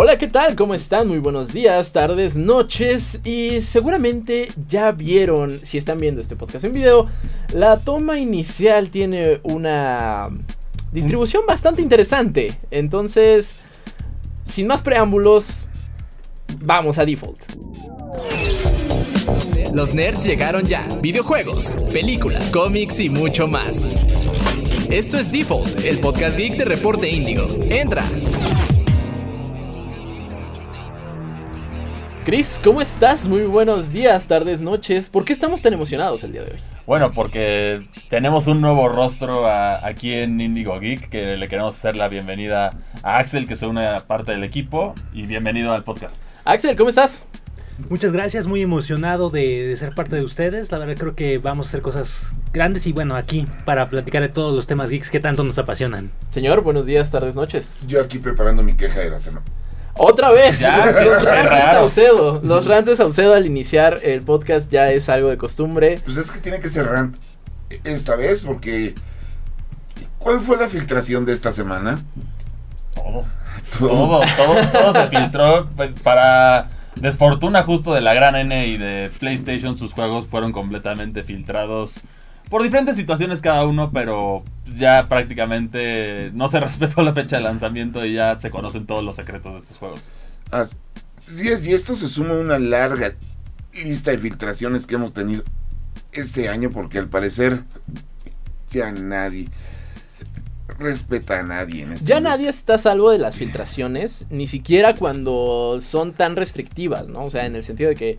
Hola, ¿qué tal? ¿Cómo están? Muy buenos días, tardes, noches y seguramente ya vieron, si están viendo este podcast en video, la toma inicial tiene una distribución bastante interesante. Entonces, sin más preámbulos, vamos a default. Los nerds llegaron ya. Videojuegos, películas, cómics y mucho más. Esto es Default, el podcast geek de Reporte Índigo. Entra. Chris, ¿cómo estás? Muy buenos días, tardes, noches. ¿Por qué estamos tan emocionados el día de hoy? Bueno, porque tenemos un nuevo rostro a- aquí en Indigo Geek, que le queremos hacer la bienvenida a Axel, que se une a parte del equipo, y bienvenido al podcast. Axel, ¿cómo estás? Muchas gracias, muy emocionado de, de ser parte de ustedes. La verdad creo que vamos a hacer cosas grandes y bueno, aquí para platicar de todos los temas geeks que tanto nos apasionan. Señor, buenos días, tardes, noches. Yo aquí preparando mi queja de la semana. Otra vez, Ya, los rants de. Saucedo. Los rants de Saucedo al iniciar el podcast ya es algo de costumbre. Pues es que tiene que ser rant esta vez porque... ¿Cuál fue la filtración de esta semana? Todo, todo, todo, todo se filtró para desfortuna justo de la gran N y de PlayStation. Sus juegos fueron completamente filtrados por diferentes situaciones cada uno, pero ya prácticamente no se respetó la fecha de lanzamiento y ya se conocen todos los secretos de estos juegos. Así es, y esto se suma a una larga lista de filtraciones que hemos tenido este año porque al parecer ya nadie respeta a nadie en este Ya industria. nadie está a salvo de las filtraciones, ni siquiera cuando son tan restrictivas, ¿no? O sea, en el sentido de que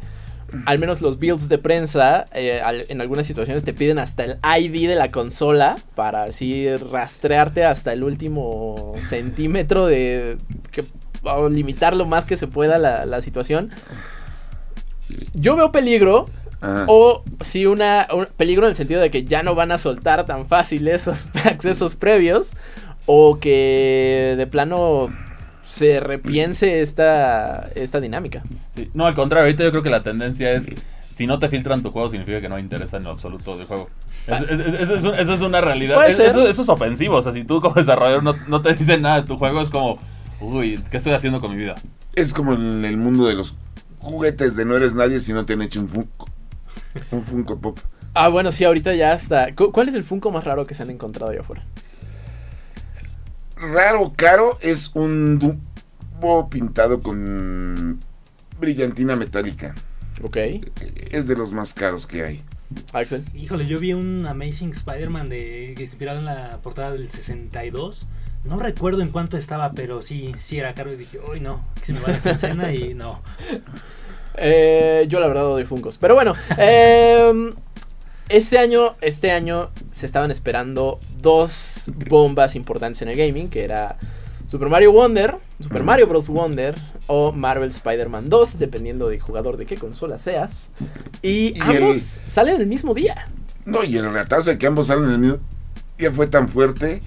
al menos los builds de prensa eh, al- en algunas situaciones te piden hasta el ID de la consola para así rastrearte hasta el último centímetro de que o limitar lo más que se pueda la, la situación. Yo veo peligro Ajá. o sí, una, un peligro en el sentido de que ya no van a soltar tan fácil esos accesos previos. O que de plano se repiense esta, esta dinámica. Sí, No, al contrario, ahorita yo creo que la tendencia es, si no te filtran tu juego, significa que no interesa en lo absoluto del juego. Es- es- es- una realidad. Eso, eso es ofensivo. O sea, si tú como desarrollador no, no te dicen nada de tu juego, es como, uy, ¿qué estoy haciendo con mi vida? Es como en el mundo de los juguetes de no eres nadie si no te han hecho un Funko. Un Funko Pop. Ah, bueno, sí, ahorita ya está. Cu- ¿Cuál es el Funko más raro que se han encontrado allá afuera? Raro, caro, es un Dumbo pintado con brillantina metálica. Ok, Es de los más caros que hay. Axel. Híjole, yo vi un Amazing Spider-Man de inspirado en la portada del 62. No recuerdo en cuánto estaba, pero sí, sí era caro y dije, uy no, que se me va la quincena y no. Eh, yo la verdad odio Funkos. Pero bueno, em, este año, este año se estaban esperando dos bombas importantes en el gaming, que era Super Mario Wonder, Super Mario Bros. Wonder o Marvel Spider-Man 2, dependiendo del jugador de qué consola seas. Y, Y ambos salen el mismo día. No, y el ratazo de que ambos salen en el mismo día fue tan fuerte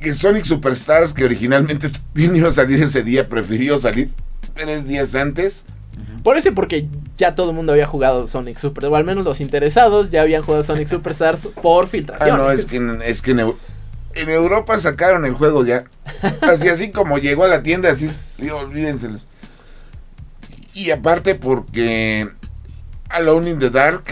que Sonic Superstars, que originalmente bien iba a salir ese día, prefirió salir tres días antes. Por eso y porque ya todo el mundo había jugado Sonic Super, o al menos los interesados ya habían jugado Sonic Superstars por Ah, filtración. no, es que, en- es que en, Eu- en Europa sacaron el juego ya. Así, así como llegó a la tienda, así, es, digo, olvídenselos. Y aparte porque Alone in the Dark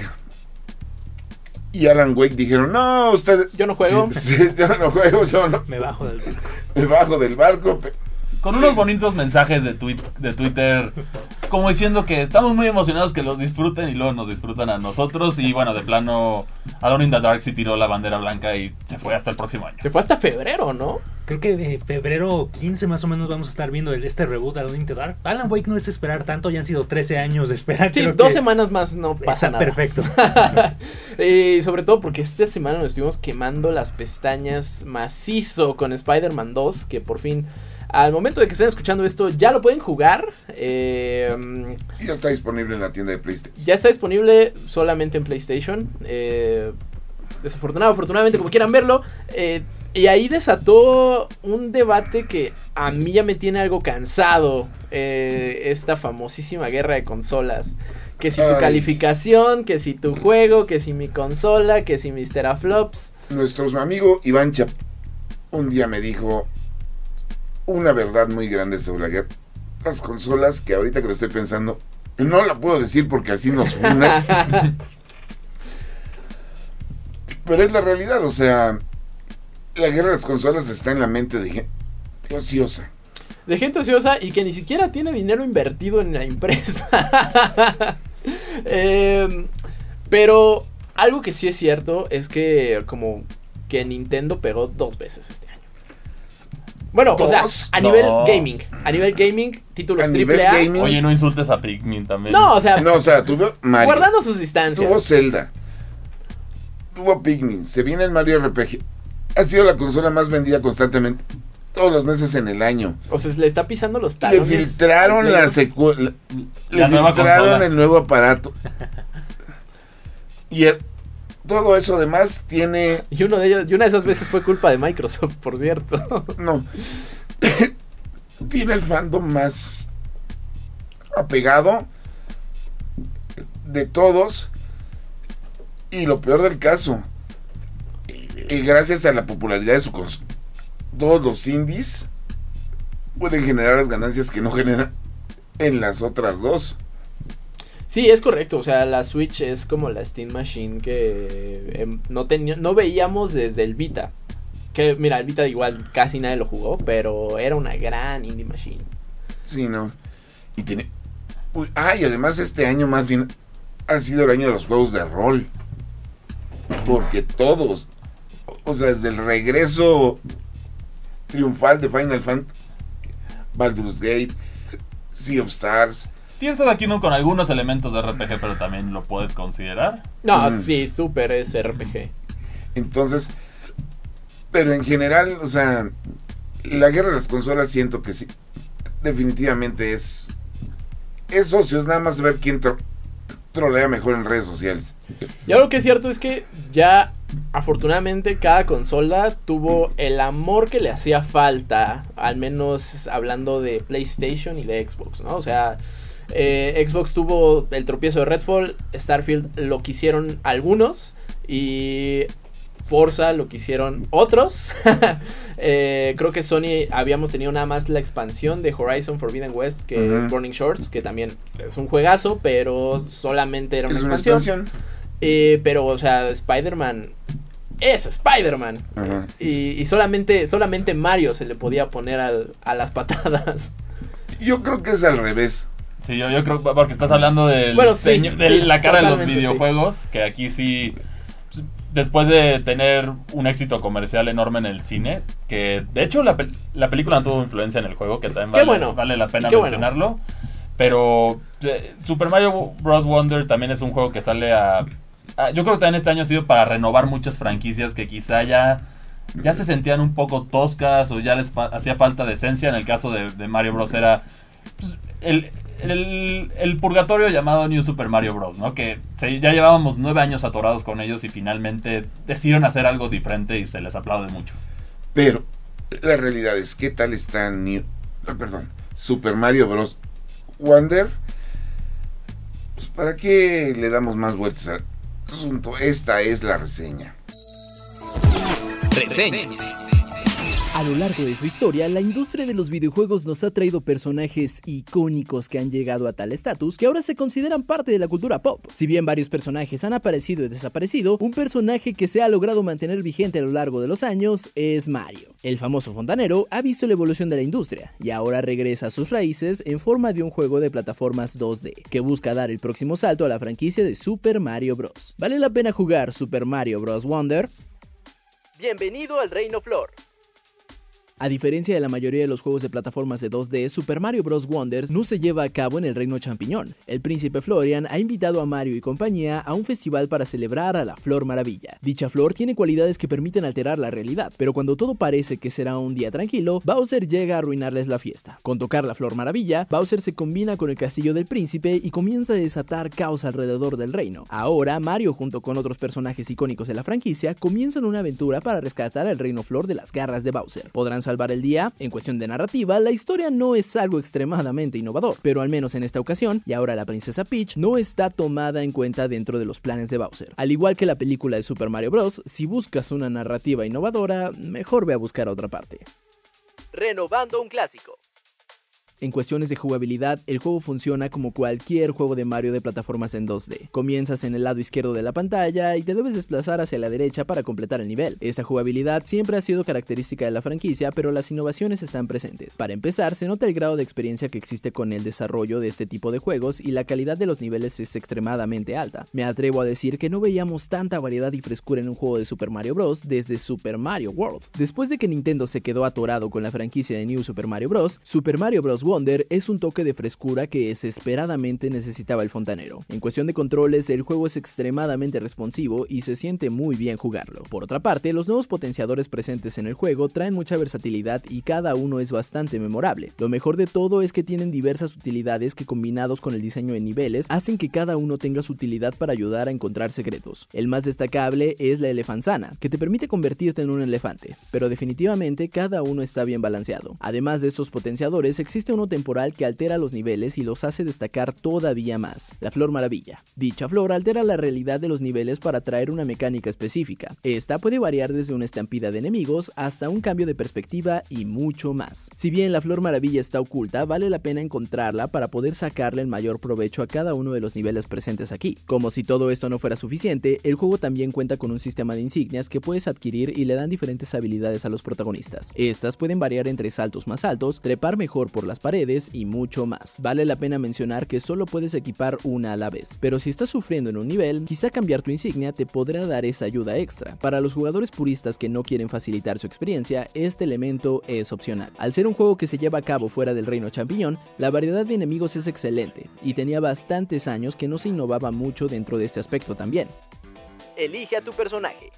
y Alan Wake dijeron, no, ustedes... Yo no juego. Sí, sí, yo no juego, yo no. Me bajo del barco. Me bajo del barco. Con unos bonitos mensajes de, tweet, de Twitter, como diciendo que estamos muy emocionados que los disfruten y luego nos disfrutan a nosotros. Y bueno, de plano, Alone in the Dark sí tiró la bandera blanca y se fue hasta el próximo año. Se fue hasta febrero, ¿no? Creo que de febrero 15 más o menos vamos a estar viendo el, este reboot Alone in the Dark. Alan Wake no es esperar tanto, ya han sido 13 años de espera. Sí, creo dos que semanas más no pasa nada. perfecto. y sobre todo porque esta semana nos estuvimos quemando las pestañas macizo con Spider-Man 2, que por fin, al momento de que estén escuchando esto, ya lo pueden jugar. Eh, ya está disponible en la tienda de PlayStation. ya está disponible solamente en PlayStation. Eh, desafortunado, afortunadamente, como quieran verlo. Eh, y ahí desató un debate que a mí ya me tiene algo cansado. esta famosísima guerra de consolas. Que si tu Ay. calificación, que si tu juego, que si mi consola, que si mis teraflops. Nuestro amigo Iván Chap un día me dijo, una verdad muy grande sobre la guerra. Las consolas que ahorita que lo estoy pensando, no la puedo decir porque así nos funan. Pero es la realidad, o sea, la guerra de las consolas está en la mente de gente ociosa. De gente ociosa y que ni siquiera tiene dinero invertido en la empresa. Em, pero algo que sí es cierto es que como que Nintendo pegó dos veces este año. Bueno, o sea, a nivel gaming. A nivel gaming, títulos A nivel AAA. gaming. Oye, no insultes a Pikmin también. No, o sea, No, o sea, tuvo Mario, guardando sus distancias. tuvo Zelda, tuvo Pikmin, se viene el Mario RPG. Ha sido la consola más vendida constantemente todos los meses en el año. O sea, le está pisando los Le talones. filtraron al la secuela. Le La nueva filtraron consola. el nuevo aparato. Y eh, todo eso además tiene. Y uno de ellos, y una de esas veces fue culpa de Microsoft, por cierto. No. tiene el fandom más apegado de todos. Y lo peor del caso. Y gracias a la popularidad de su consola. Todos los indies pueden generar las ganancias que no generan en las otras dos. Sí, es correcto. O sea, la Switch es como la Steam Machine que em, no, no veíamos desde el Vita. Que mira, el Vita igual casi nadie lo jugó, pero era una gran indie machine. Sí, no. Y tiene. Ah, y además este año más bien ha sido el año de los juegos de rol. Porque todos. O sea, desde el regreso triunfal de Final Fantasy, Baldur's Gate, Sea of Stars. Tears of the Kingdom con algunos elementos de RPG, pero también lo puedes considerar. No, Mm. sí, súper es RPG. Entonces. Pero en general, o sea, la guerra de las consolas siento que sí. Definitivamente es. Es socio, es nada más ver quién tro- trolea mejor en redes sociales. Y algo que es cierto es que ya afortunadamente cada consola tuvo el amor que le hacía falta, al menos hablando de PlayStation y de Xbox, ¿no? O sea, eh, Xbox tuvo el tropiezo de Redfall, Starfield lo quisieron algunos y Forza lo quisieron otros. Eh, creo que Sony habíamos tenido nada más la expansión de Horizon Forbidden West, que es Burning Shorts, que también es un juegazo, pero solamente era una Es una expansión. Eh, pero, o sea, Spider-Man es Spider-Man. Y, y solamente, solamente Mario se le podía poner al- a las patadas. Yo creo que es al revés. Sí, yo, yo creo que porque estás hablando del Bueno, sí, señor- de sí, la cara de los sí. videojuegos, que aquí sí, después de tener un éxito comercial enorme en el cine, que de hecho la, la película no tuvo influencia en el juego, que también vale, bueno, vale la pena bueno. mencionarlo, pero eh, Super Mario Bros. Wonder también es un juego que sale a... a- yo creo que también este año ha sido para renovar muchas franquicias que quizá ya... Ya se sentían un poco toscas o ya les fa- hacía falta de esencia. En el caso de, de Mario Bros. era pues, el, el, el purgatorio llamado New Super Mario Bros. ¿no? Que se- ya llevábamos nueve años atorados con ellos y finalmente decidieron hacer algo diferente y se les aplaude mucho. Pero la realidad es, ¿qué tal está New, ah, perdón, Super Mario Bros. Wonder? Pues para qué le damos más vueltas al asunto. Esta es la reseña. Reseñas. A lo largo de su historia, la industria de los videojuegos nos ha traído personajes icónicos que han llegado a tal estatus que ahora se consideran parte de la cultura pop. Si bien varios personajes han aparecido y desaparecido, un personaje que se ha logrado mantener vigente a lo largo de los años es Mario. El famoso fontanero ha visto la evolución de la industria y ahora regresa a sus raíces en forma de un juego de plataformas 2D que busca dar el próximo salto a la franquicia de Super Mario Bros. ¿Vale la pena jugar Super Mario Bros. Wonder? Bienvenido al Reino Flor. A diferencia de la mayoría de los juegos de plataformas de 2D, Super Mario Bros. Wonders no se lleva a cabo en el Reino Champiñón. El príncipe Florian ha invitado a Mario y compañía a un festival para celebrar a la Flor Maravilla. Dicha flor tiene cualidades que permiten alterar la realidad, pero cuando todo parece que será un día tranquilo, Bowser llega a arruinarles la fiesta. Con tocar la Flor Maravilla, Bowser se combina con el castillo del príncipe y comienza a desatar caos alrededor del reino. Ahora, Mario junto con otros personajes icónicos de la franquicia comienzan una aventura para rescatar al Reino Flor de las garras de Bowser. ¿Podrán salvar el día? En cuestión de narrativa, la historia no es algo extremadamente innovador, pero al menos en esta ocasión, y ahora la princesa Peach, no está tomada en cuenta dentro de los planes de Bowser. Al igual que la película de Super Mario Bros., si buscas una narrativa innovadora, mejor ve a buscar otra parte. Renovando un clásico. En cuestiones de jugabilidad, el juego funciona como cualquier juego de Mario de plataformas en 2D. Comienzas en el lado izquierdo de la pantalla y te debes desplazar hacia la derecha para completar el nivel. Esta jugabilidad siempre ha sido característica de la franquicia, pero las innovaciones están presentes. Para empezar, se nota el grado de experiencia que existe con el desarrollo de este tipo de juegos y la calidad de los niveles es extremadamente alta. Me atrevo a decir que no veíamos tanta variedad y frescura en un juego de Super Mario Bros. desde Super Mario World. Después de que Nintendo se quedó atorado con la franquicia de New Super Mario Bros., Super Mario Bros. Es un toque de frescura que desesperadamente necesitaba el fontanero. En cuestión de controles, el juego es extremadamente responsivo y se siente muy bien jugarlo. Por otra parte, los nuevos potenciadores presentes en el juego traen mucha versatilidad y cada uno es bastante memorable. Lo mejor de todo es que tienen diversas utilidades que combinados con el diseño de niveles hacen que cada uno tenga su utilidad para ayudar a encontrar secretos. El más destacable es la elefanzana, que te permite convertirte en un elefante, pero definitivamente cada uno está bien balanceado. Además de estos potenciadores, existe uno temporal que altera los niveles y los hace destacar todavía más, la Flor Maravilla. Dicha flor altera la realidad de los niveles para traer una mecánica específica. Esta puede variar desde una estampida de enemigos hasta un cambio de perspectiva y mucho más. Si bien la Flor Maravilla está oculta, vale la pena encontrarla para poder sacarle el mayor provecho a cada uno de los niveles presentes aquí. Como si todo esto no fuera suficiente, el juego también cuenta con un sistema de insignias que puedes adquirir y le dan diferentes habilidades a los protagonistas. Estas pueden variar entre saltos más altos, trepar mejor por las paredes, y mucho más. Vale la pena mencionar que solo puedes equipar una a la vez, pero si estás sufriendo en un nivel, quizá cambiar tu insignia te podrá dar esa ayuda extra. Para los jugadores puristas que no quieren facilitar su experiencia, este elemento es opcional. Al ser un juego que se lleva a cabo fuera del reino champiñón, la variedad de enemigos es excelente, y tenía bastantes años que no se innovaba mucho dentro de este aspecto también. Elige a tu personaje.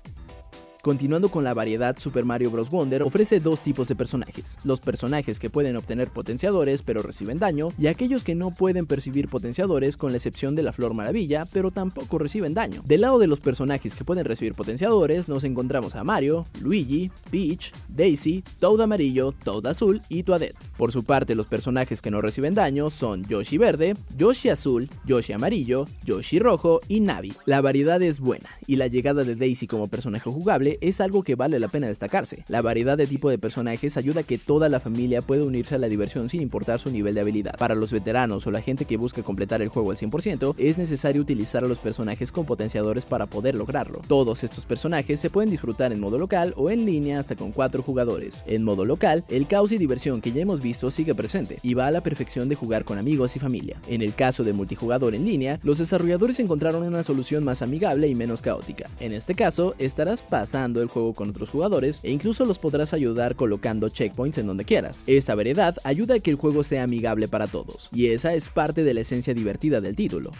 Continuando con la variedad, Super Mario Bros. Wonder ofrece dos tipos de personajes. Los personajes que pueden obtener potenciadores pero reciben daño, y aquellos que no pueden percibir potenciadores con la excepción de la Flor Maravilla, pero tampoco reciben daño. Del lado de los personajes que pueden recibir potenciadores, nos encontramos a Mario, Luigi, Peach, Daisy, Toad Amarillo, Toad Azul y Toadette. Por su parte, los personajes que no reciben daño son Yoshi Verde, Yoshi Azul, Yoshi Amarillo, Yoshi Rojo y Navi. La variedad es buena, y la llegada de Daisy como personaje jugable es algo que vale la pena destacarse. La variedad de tipo de personajes ayuda a que toda la familia pueda unirse a la diversión sin importar su nivel de habilidad. Para los veteranos o la gente que busca completar el juego al 100%, es necesario utilizar a los personajes con potenciadores para poder lograrlo. Todos estos personajes se pueden disfrutar en modo local o en línea hasta con 4 jugadores. En modo local, el caos y diversión que ya hemos visto sigue presente y va a la perfección de jugar con amigos y familia. En el caso de multijugador en línea, los desarrolladores encontraron una solución más amigable y menos caótica. En este caso, estarás pasando el juego con otros jugadores e incluso los podrás ayudar colocando checkpoints en donde quieras. Esta variedad ayuda a que el juego sea amigable para todos, y esa es parte de la esencia divertida del título.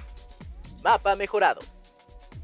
Mapa mejorado.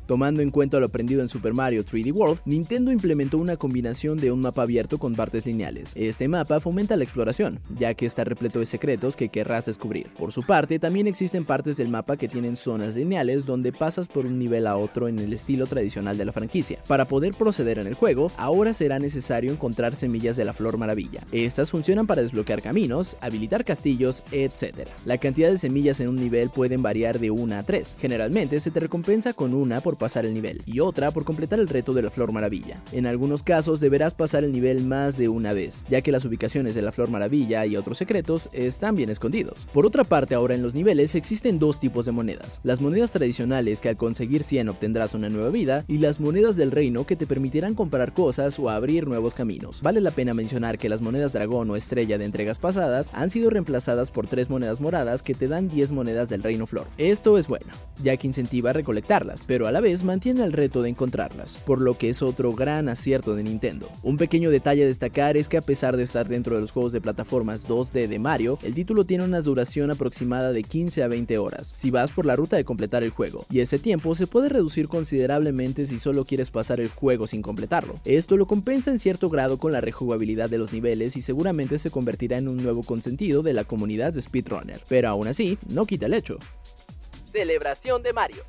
Tomando en cuenta lo aprendido en Super Mario 3D World, Nintendo implementó una combinación de un mapa abierto con partes lineales. Este mapa fomenta la exploración, ya que está repleto de secretos que querrás descubrir. Por su parte, también existen partes del mapa que tienen zonas lineales donde pasas por un nivel a otro en el estilo tradicional de la franquicia. Para poder proceder en el juego, ahora será necesario encontrar semillas de la Flor Maravilla. Estas funcionan para desbloquear caminos, habilitar castillos, etc. La cantidad de semillas en un nivel pueden variar de 1 a 3. Generalmente se te recompensa con una por pasar el nivel y otra por completar el reto de la Flor Maravilla. En algunos casos deberás pasar el nivel más de una vez, ya que las ubicaciones de la Flor Maravilla y otros secretos están bien escondidos. Por otra parte, ahora en los niveles existen dos tipos de monedas. Las monedas tradicionales que al conseguir 100 obtendrás una nueva vida y las monedas del reino que te permitirán comprar cosas o abrir nuevos caminos. Vale la pena mencionar que las monedas dragón o estrella de entregas pasadas han sido reemplazadas por tres monedas moradas que te dan 10 monedas del reino flor. Esto es bueno, ya que incentiva a recolectarlas, pero a la vez mantiene el reto de encontrarlas, por lo que es otro gran acierto de Nintendo. Un pequeño detalle a destacar es que a pesar de estar dentro de los juegos de plataformas 2D de Mario, el título tiene una duración aproximada de 15 a 20 horas, si vas por la ruta de completar el juego, y ese tiempo se puede reducir considerablemente si solo quieres pasar el juego sin completarlo. Esto lo compensa en cierto grado con la rejugabilidad de los niveles y seguramente se convertirá en un nuevo consentido de la comunidad de speedrunner, pero aún así, no quita el hecho. Celebración de Mario.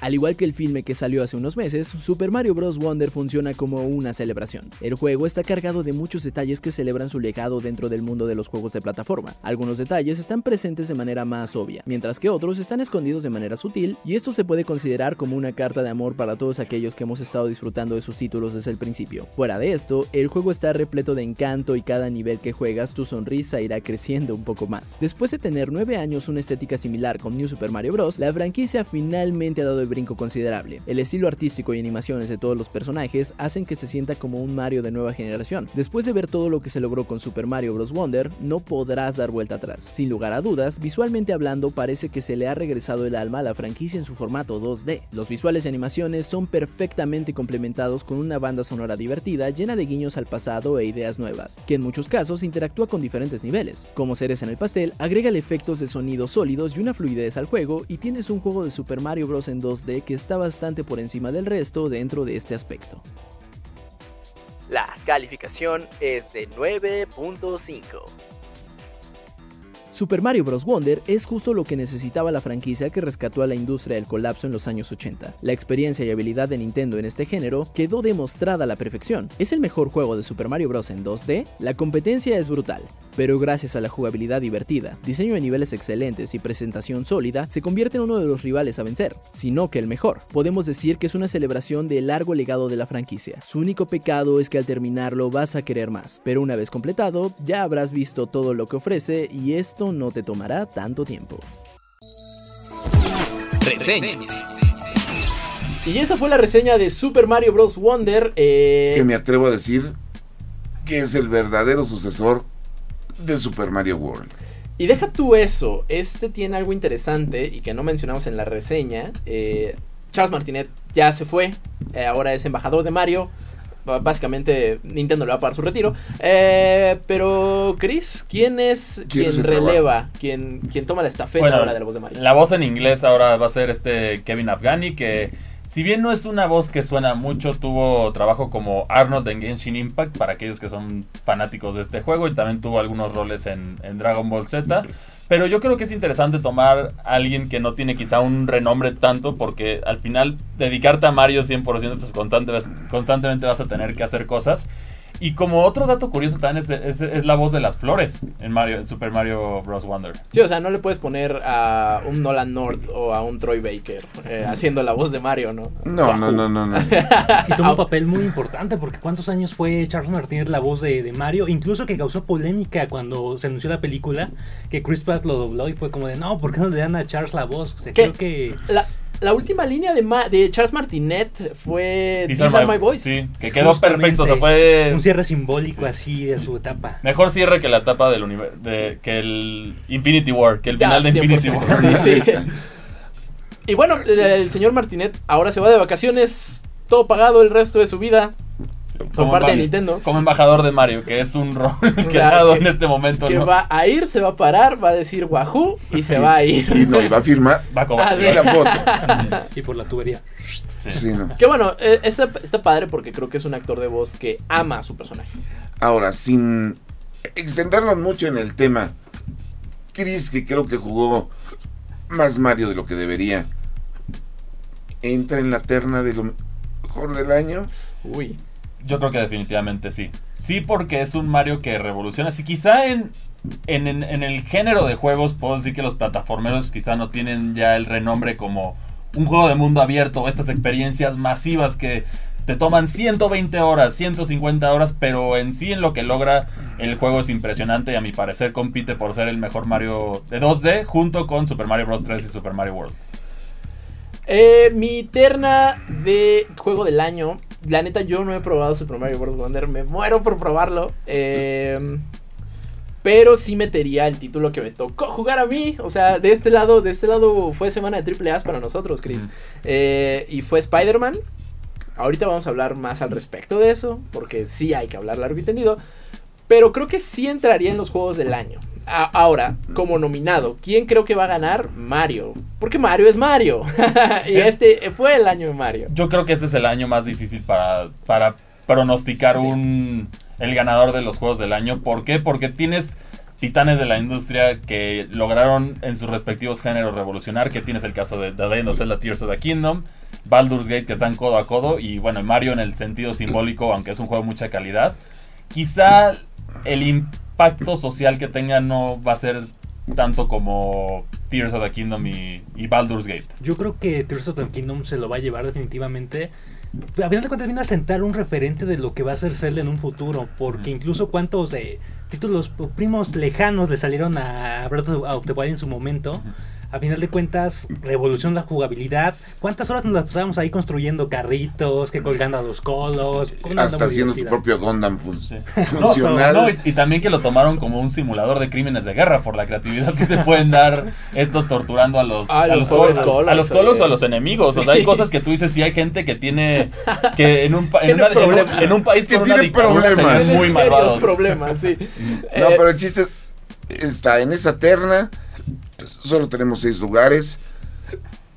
Al igual que el filme que salió hace unos meses, Super Mario Bros. Wonder funciona como una celebración. El juego está cargado de muchos detalles que celebran su legado dentro del mundo de los juegos de plataforma. Algunos detalles están presentes de manera más obvia, mientras que otros están escondidos de manera sutil, y esto se puede considerar como una carta de amor para todos aquellos que hemos estado disfrutando de sus títulos desde el principio. Fuera de esto, el juego está repleto de encanto y cada nivel que juegas tu sonrisa irá creciendo un poco más. Después de tener 9 años una estética similar con New Super Mario Bros., la franquicia finalmente ha dado brinco considerable. El estilo artístico y animaciones de todos los personajes hacen que se sienta como un Mario de nueva generación. Después de ver todo lo que se logró con Super Mario Bros. Wonder, no podrás dar vuelta atrás. Sin lugar a dudas, visualmente hablando parece que se le ha regresado el alma a la franquicia en su formato 2D. Los visuales y animaciones son perfectamente complementados con una banda sonora divertida llena de guiños al pasado e ideas nuevas, que en muchos casos interactúa con diferentes niveles. Como seres en el pastel, agrega efectos de sonido sólidos y una fluidez al juego y tienes un juego de Super Mario Bros. en 2D que está bastante por encima del resto dentro de este aspecto. La calificación es de 9.5. Super Mario Bros. Wonder es justo lo que necesitaba la franquicia que rescató a la industria del colapso en los años 80. La experiencia y habilidad de Nintendo en este género quedó demostrada a la perfección. ¿Es el mejor juego de Super Mario Bros. en 2D? La competencia es brutal, pero gracias a la jugabilidad divertida, diseño de niveles excelentes y presentación sólida, se convierte en uno de los rivales a vencer, sino que el mejor. Podemos decir que es una celebración del largo legado de la franquicia. Su único pecado es que al terminarlo vas a querer más, pero una vez completado ya habrás visto todo lo que ofrece y esto no te tomará tanto tiempo. Reseñas. Y esa fue la reseña de Super Mario Bros. Wonder. eh, Que me atrevo a decir que es el verdadero sucesor de Super Mario World. Y deja tú eso, este tiene algo interesante y que no mencionamos en la reseña. eh, Charles Martinet ya se fue, eh, ahora es embajador de Mario. Básicamente Nintendo le va a pagar su retiro. Eh, pero Chris, ¿quién es ¿Quién quien releva? ¿Quién, quien toma la estafeta Bueno, ahora de la voz de Mario? La voz en inglés ahora va a ser este Kevin Afghani, que si bien no es una voz que suena mucho, tuvo trabajo como Arnold en Genshin Impact, para aquellos que son fanáticos de este juego, y también tuvo algunos roles en, en Dragon Ball Z. Pero yo creo que es interesante tomar a alguien que no tiene quizá un renombre tanto, porque al final dedicarte a Mario 100%, pues constante, constantemente vas a tener que hacer cosas. Y como otro dato curioso también es, es- es la voz de las flores en Mario, en Super Mario Bros. Wonder. Sí, o sea, no le puedes poner a un Nolan North o a un Troy Baker eh, haciendo la voz de Mario, ¿no? No, no, no, no, no. Y tuvo un papel muy importante porque cuántos años fue Charles Martínez la voz de, de Mario, incluso que causó polémica cuando se anunció la película, que Chris Pratt lo dobló y fue como de, no, ¿por qué no le dan a Charles la voz? O sea, ¿Qué? creo que... La, la última línea de, Ma- de Charles Martinet fue These These are my boys. Sí, que quedó Justamente, perfecto. O sea, fue Un cierre simbólico así de su etapa. mejor cierre que la etapa del universo. Que el Infinity War. Que el Ya, final de Infinity 100%. War. Sí, sí. Y bueno, el, el señor Martinet ahora se va de vacaciones, todo pagado el resto de su vida por Como parte de Nintendo. Como embajador de Mario, que es un rol que sea, dado que- en este momento. Que ¿no? va a ir, se va a parar, va a decir Wahoo y se va a ir. Y no, iba a firmar Va a cobrar. Ah, y la foto. Y por la tubería. Sí. Sí, no. Que bueno, eh, está, está padre porque creo que es un actor de voz que ama a su personaje. Ahora, sin extendernos mucho en el tema, Chris, que creo que jugó más Mario de lo que debería, entra en la terna de lo mejor del año. Uy. Yo creo que definitivamente sí. Sí, porque es un Mario que revoluciona. Si quizá en, en, en- el género de juegos puedo decir que los plataformeros quizá no tienen ya el renombre como un juego de mundo abierto estas experiencias masivas que te toman 120 horas, 150 horas, pero en sí en lo que logra el juego es impresionante y a mi parecer compite por ser el mejor Mario de 2D junto con Super Mario Bros. 3 y Super Mario World. Eh, mi terna de juego del año. La neta, yo no he probado Super Mario Bros. Wonder. Me muero por probarlo. Eh, pero sí metería el título que me tocó jugar a mí. O sea, de este lado, de este lado fue semana de triple A para nosotros, Chris. Eh, y fue Spider-Man. Ahorita vamos a hablar más al respecto de eso. Porque sí hay que hablar largo y tendido. Pero creo que sí entraría en los juegos del año. A- ahora, como nominado, ¿quién creo que va a ganar? Mario. Porque Mario es Mario. y este fue el año de Mario. Yo creo que este es el año más difícil para, para pronosticar Sí. un, el ganador de los juegos del año. ¿Por qué? Porque tienes titanes de la industria que lograron en sus respectivos géneros revolucionar, que tienes el caso de The Legend of Zelda Tears of the Kingdom, Baldur's Gate que están codo a codo y bueno, Mario en el sentido simbólico, aunque es un juego de mucha calidad. Quizá el impacto social que tenga no va a ser tanto como Tears of the Kingdom y, y Baldur's Gate. Yo creo que Tears of the Kingdom se lo va a llevar definitivamente. A final de cuentas viene a sentar un referente de lo que va a ser Zelda en un futuro, porque incluso cuántos eh, títulos primos lejanos le salieron a Breath of the Wild en su momento. A final de cuentas, revolución la jugabilidad. ¿Cuántas horas nos las pasamos ahí construyendo carritos, que colgando a los colos? Hasta haciendo tu divertida. propio Gundam fun- Sí. funcional. No, y, y también que lo tomaron como un simulador de crímenes de guerra por la creatividad que te pueden dar estos torturando a los, Ah, a los los pobres Colocs, Colocs, a los Colocs o a los enemigos. O sea, hay cosas que tú dices, sí hay gente que tiene que en un, en Tiene una- en un- en un país Que con tiene problemas. muy malvados. problemas, sí. No, Eh, pero el chiste está en esa terna. Solo tenemos seis lugares.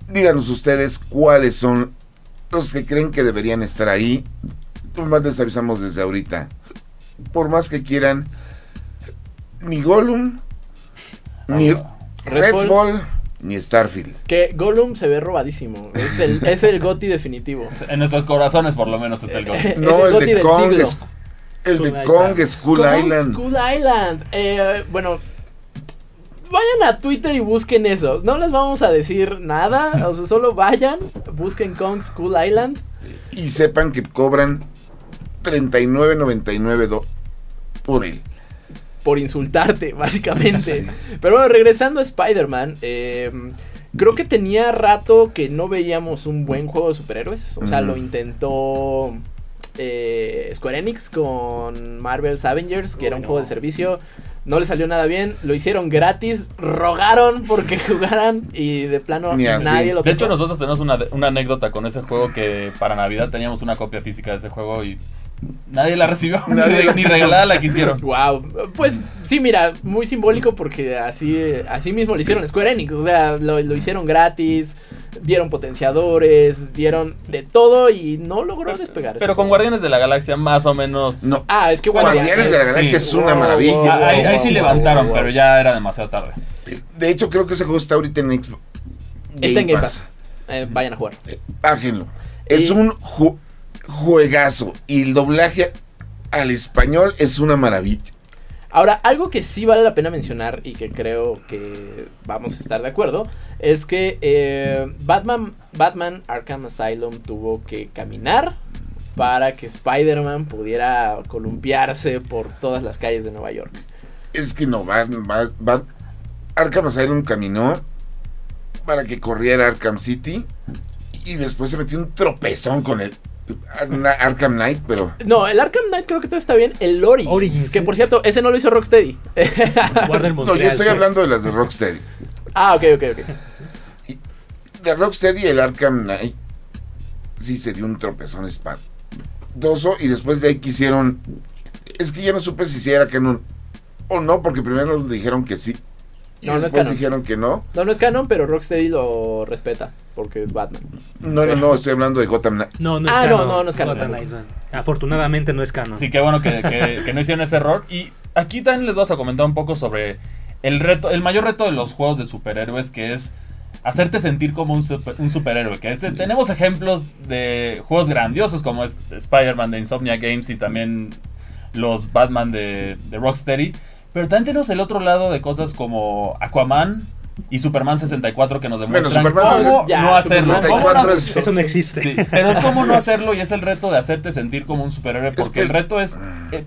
Díganos ustedes cuáles son los que creen que deberían estar ahí. Más les avisamos desde ahorita. Por más que quieran, ni Gollum, ni. Redfall. Redfall, ni Starfield. Que Gollum se ve robadísimo. Es el, es el Goti definitivo. En nuestros corazones, por lo menos, es el gol. Es No, el el, Goti de del Kong, siglo. es- el Skull de Island. Kong, Skull Kong Island. Skull Island. Eh, bueno, vayan a Twitter y busquen eso. No les vamos a decir nada. O sea, solo vayan, busquen Kong Skull Island. Y sepan que cobran 39.99 do- por él. por insultarte, básicamente. Pero bueno, regresando a Spider-Man, eh, creo que tenía rato que no veíamos un buen juego de superhéroes. O sea, lo intentó eh, Square Enix con Marvel's Avengers, que era un juego de servicio. No le salió nada bien, lo hicieron gratis, rogaron porque jugaran y de plano Ni así. nadie lo De hecho, nosotros tenemos una, una anécdota con ese juego que para Navidad teníamos una copia física de ese juego y nadie la recibió, ni, Nadie ni regalada la quisieron. Wow, pues sí, mira, muy simbólico porque así, así mismo lo hicieron Square Enix, o sea, lo, lo hicieron gratis, dieron potenciadores, dieron de todo y no logró despegar. Pero con juego. Guardianes de la Galaxia más o menos... No, Ah, es que Guardianes de la Galaxia sí. es una Wow, maravilla. wow, Ah, ahí, ahí sí wow, levantaron, pero ya era demasiado tarde. De hecho, creo que ese juego está ahorita en Xbox. Está en Game Pass. Eh, vayan a jugar. Bájenlo. Es Y- un ju- juegazo. Y el doblaje al español es una maravilla. Ahora, algo que sí vale la pena mencionar y que creo que vamos a estar de acuerdo es que eh, Batman, Batman Arkham Asylum tuvo que caminar para que Spider-Man pudiera columpiarse por todas las calles de Nueva York. Es que no, va- Arkham Asylum caminó para que corriera Arkham City. Y después se metió un tropezón con el Arkham Knight, pero No, el Arkham Knight creo que todo está bien. El Origins, Origins, que sí. por cierto, ese no lo hizo Rocksteady. Warner no, yo estoy sí. hablando de las de Rocksteady. ah, ok, ok, ok. De Rocksteady el Arkham Knight sí se dio un tropezón espantoso y después de ahí quisieron es que ya no supe si sí era canon o no porque primero dijeron que sí y No, no es después canon. dijeron que no. No, no es canon, pero Rocksteady lo respeta porque es Batman. No, no, no, estoy hablando de Gotham Knight. No, no es Ah, no, canon. no, no es canon. Gotham Knights no Afortunadamente no es canon. Así que bueno que, que- que no hicieron ese error. Y aquí también les vas a comentar un poco sobre el reto, el mayor reto de los juegos de superhéroes, que es hacerte sentir como un, super- un superhéroe. Que este, tenemos ejemplos de juegos grandiosos como es Spider-Man de Insomnia Games y también los Batman de, de Rocksteady. Pero también tenemos el otro lado de cosas como Aquaman y Superman 64 que nos Bueno, demuestran Superman cómo ya, no hacerlo. Superman cómo no 64 hacer- es- Eso no existe. Sí, pero es como no hacerlo y es el reto de hacerte sentir como un superhéroe Es porque que- el reto es eh,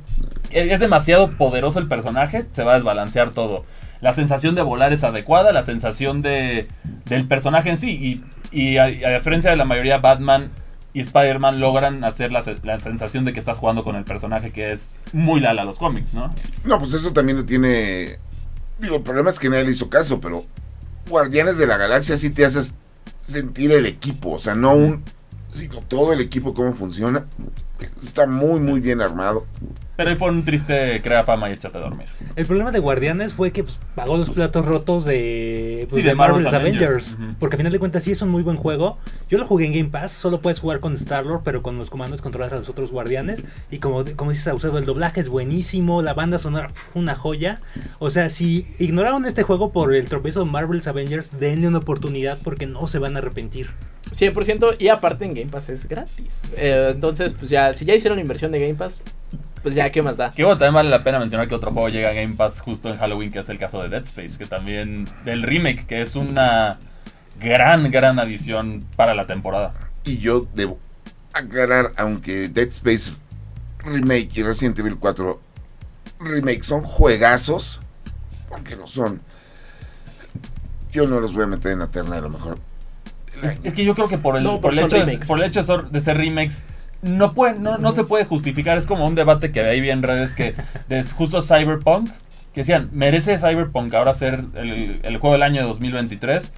es demasiado poderoso el personaje, se va a desbalancear todo. La sensación de volar es adecuada, la sensación de del personaje en sí y, y a, a diferencia de la mayoría Batman y Spider-Man logran hacer la, la sensación de que estás jugando con el personaje que es muy lala a los cómics, ¿no? No, pues eso también lo tiene. Digo, el problema es que nadie le hizo caso, pero Guardianes de la Galaxia sí te haces sentir el equipo, o sea, no un, sino todo el equipo cómo funciona. Está muy, muy bien armado. Pero ahí fue un triste crea fama y échate a dormir. El problema de Guardianes fue que pues, pagó los platos rotos de, pues, Sí, de de Marvel's Marvel's Avengers. Porque al final de cuentas sí es un muy buen juego. Yo lo jugué en Game Pass, solo puedes jugar con Star-Lord, pero con los comandos controlas a los otros Guardianes. Y como, como dices, Saucedo, el doblaje es buenísimo, la banda sonora, una joya. O sea, si ignoraron este juego por el tropiezo de Marvel's Avengers, denle una oportunidad porque no se van a arrepentir. 100% y aparte en Game Pass es gratis. Eh, entonces, pues ya, si ya hicieron inversión de Game Pass, pues ya, ¿qué más da? Que bueno, también vale la pena mencionar que otro juego llega a Game Pass justo en Halloween, que es el caso de Dead Space, que también del remake, que es una gran, gran adición para la temporada. Y yo debo aclarar, aunque Dead Space Remake y Resident Evil 4 Remake son juegazos, porque lo son, yo no los voy a meter en la terna a lo mejor. Es, es que yo creo que por el, No, por el, hecho, de, por el hecho de ser, de ser remakes, no, puede, no, no se puede justificar. Es como un debate que ahí vi en redes que de justo Cyberpunk, que decían, ¿merece Cyberpunk ahora ser el, el juego del año de 2023?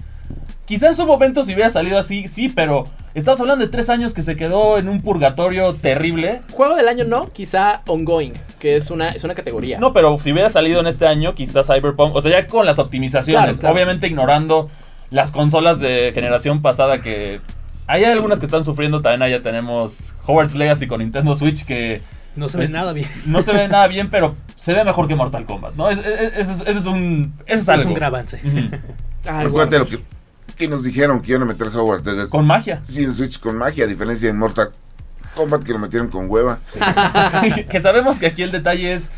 Quizá en su momento si hubiera salido así, sí, pero estamos hablando de tres años que se quedó en un purgatorio terrible. Juego del año no, quizá ongoing, que es una, es una categoría. No, pero si hubiera salido en este año, quizás Cyberpunk, o sea, ya con las optimizaciones, Claro, claro. obviamente ignorando las consolas de generación pasada que hay algunas que están sufriendo, también allá tenemos Howard's Legacy con Nintendo Switch que No se ve Eh, nada bien. no se ve nada bien, pero se ve mejor que Mortal Kombat, ¿no? Es- es- es- Eso es, eso es un eso es Es algo. un gran avance. Ay, bueno. lo que, que nos dijeron que iban a meter Howard desde Con magia. sí, en Switch con magia, a diferencia de Mortal Kombat que lo metieron con hueva. que sabemos que aquí el detalle es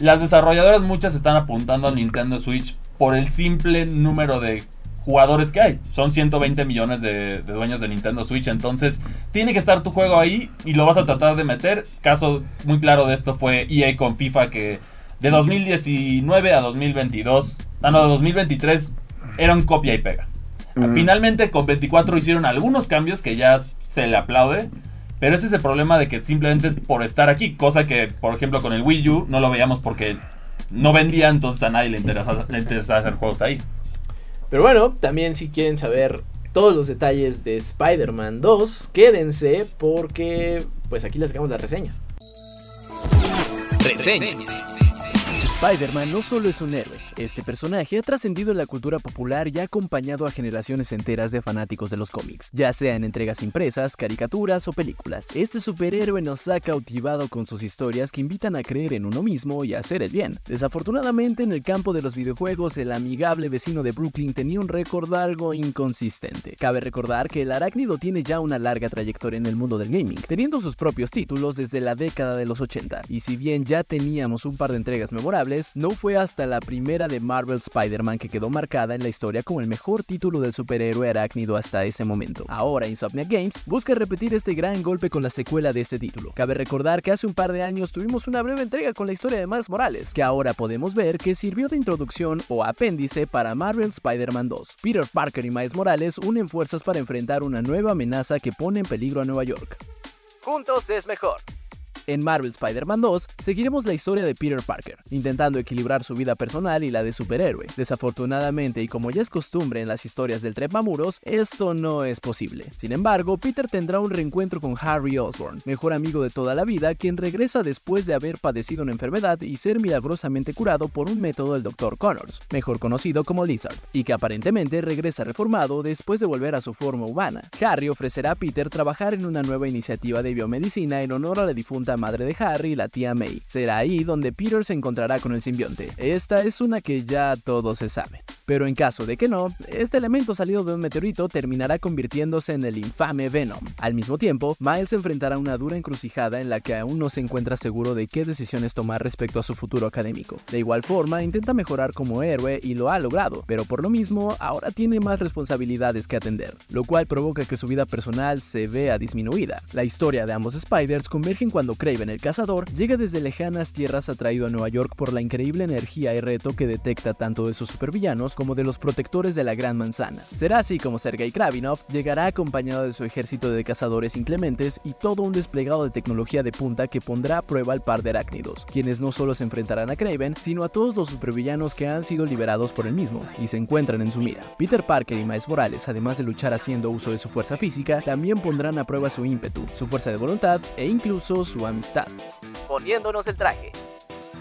las desarrolladoras muchas están apuntando al Nintendo Switch por el simple número de jugadores que hay. Son 120 millones de, de dueños de Nintendo Switch, entonces tiene que estar tu juego ahí y lo vas a tratar de meter. Caso muy claro de esto fue EA con FIFA que de 2019 a 2022, ah no, de 2023 era un copia y pega. Mm. Finalmente con 24 hicieron algunos cambios que ya se le aplaude. Pero ese es el problema de que simplemente es por estar aquí. Cosa que, por ejemplo, con el Wii U no lo veíamos porque no vendía, entonces a nadie le interesaba, le interesaba hacer juegos ahí. Pero bueno, también si quieren saber todos los detalles de Spider-Man 2, quédense porque pues aquí les sacamos la reseña. Reseñas. Spider-Man no solo es un héroe, este personaje ha trascendido en la cultura popular y ha acompañado a generaciones enteras de fanáticos de los cómics, ya sea en entregas impresas, caricaturas o películas. Este superhéroe nos ha cautivado con sus historias que invitan a creer en uno mismo y a hacer el bien. Desafortunadamente, en el campo de los videojuegos, el amigable vecino de Brooklyn tenía un récord algo inconsistente. Cabe recordar que el arácnido tiene ya una larga trayectoria en el mundo del gaming, teniendo sus propios títulos desde la década de los 80, y si bien ya teníamos un par de entregas memorables, no fue hasta la primera de Marvel Spider-Man que quedó marcada en la historia como el mejor título del superhéroe arácnido hasta ese momento. Ahora Insomniac Games busca repetir este gran golpe con la secuela de este título. Cabe recordar que hace un par de años tuvimos una breve entrega con la historia de Miles Morales, que ahora podemos ver que sirvió de introducción o apéndice para Marvel Spider-Man 2. Peter Parker y Miles Morales unen fuerzas para enfrentar una nueva amenaza que pone en peligro a Nueva York. Juntos es mejor. En Marvel Spider-Man 2 seguiremos la historia de Peter Parker, intentando equilibrar su vida personal y la de superhéroe. Desafortunadamente, y como ya es costumbre en las historias del trepamuros, esto no es posible. Sin embargo, Peter tendrá un reencuentro con Harry Osborn, mejor amigo de toda la vida, quien regresa después de haber padecido una enfermedad y ser milagrosamente curado por un método del Dr. Connors, mejor conocido como Lizard, y que aparentemente regresa reformado después de volver a su forma humana. Harry ofrecerá a Peter trabajar en una nueva iniciativa de biomedicina en honor a la difunta madre de Harry, la tía May. Será ahí donde Peter se encontrará con el simbionte. Esta es una que ya todos se saben. Pero en caso de que no, este elemento salido de un meteorito terminará convirtiéndose en el infame Venom. Al mismo tiempo, Miles enfrentará una dura encrucijada en la que aún no se encuentra seguro de qué decisiones tomar respecto a su futuro académico. De igual forma, intenta mejorar como héroe y lo ha logrado, pero por lo mismo, ahora tiene más responsabilidades que atender, lo cual provoca que su vida personal se vea disminuida. La historia de ambos Spiders convergen cuando Kraven el cazador llega desde lejanas tierras atraído a Nueva York por la increíble energía y reto que detecta tanto de sus supervillanos como de los protectores de la Gran Manzana. Será así como Sergei Kravinov llegará acompañado de su ejército de cazadores inclementes y todo un desplegado de tecnología de punta que pondrá a prueba al par de arácnidos, quienes no solo se enfrentarán a Kraven, sino a todos los supervillanos que han sido liberados por el mismo y se encuentran en su mira. Peter Parker y Miles Morales, además de luchar haciendo uso de su fuerza física, también pondrán a prueba su ímpetu, su fuerza de voluntad e incluso su poniéndonos el traje.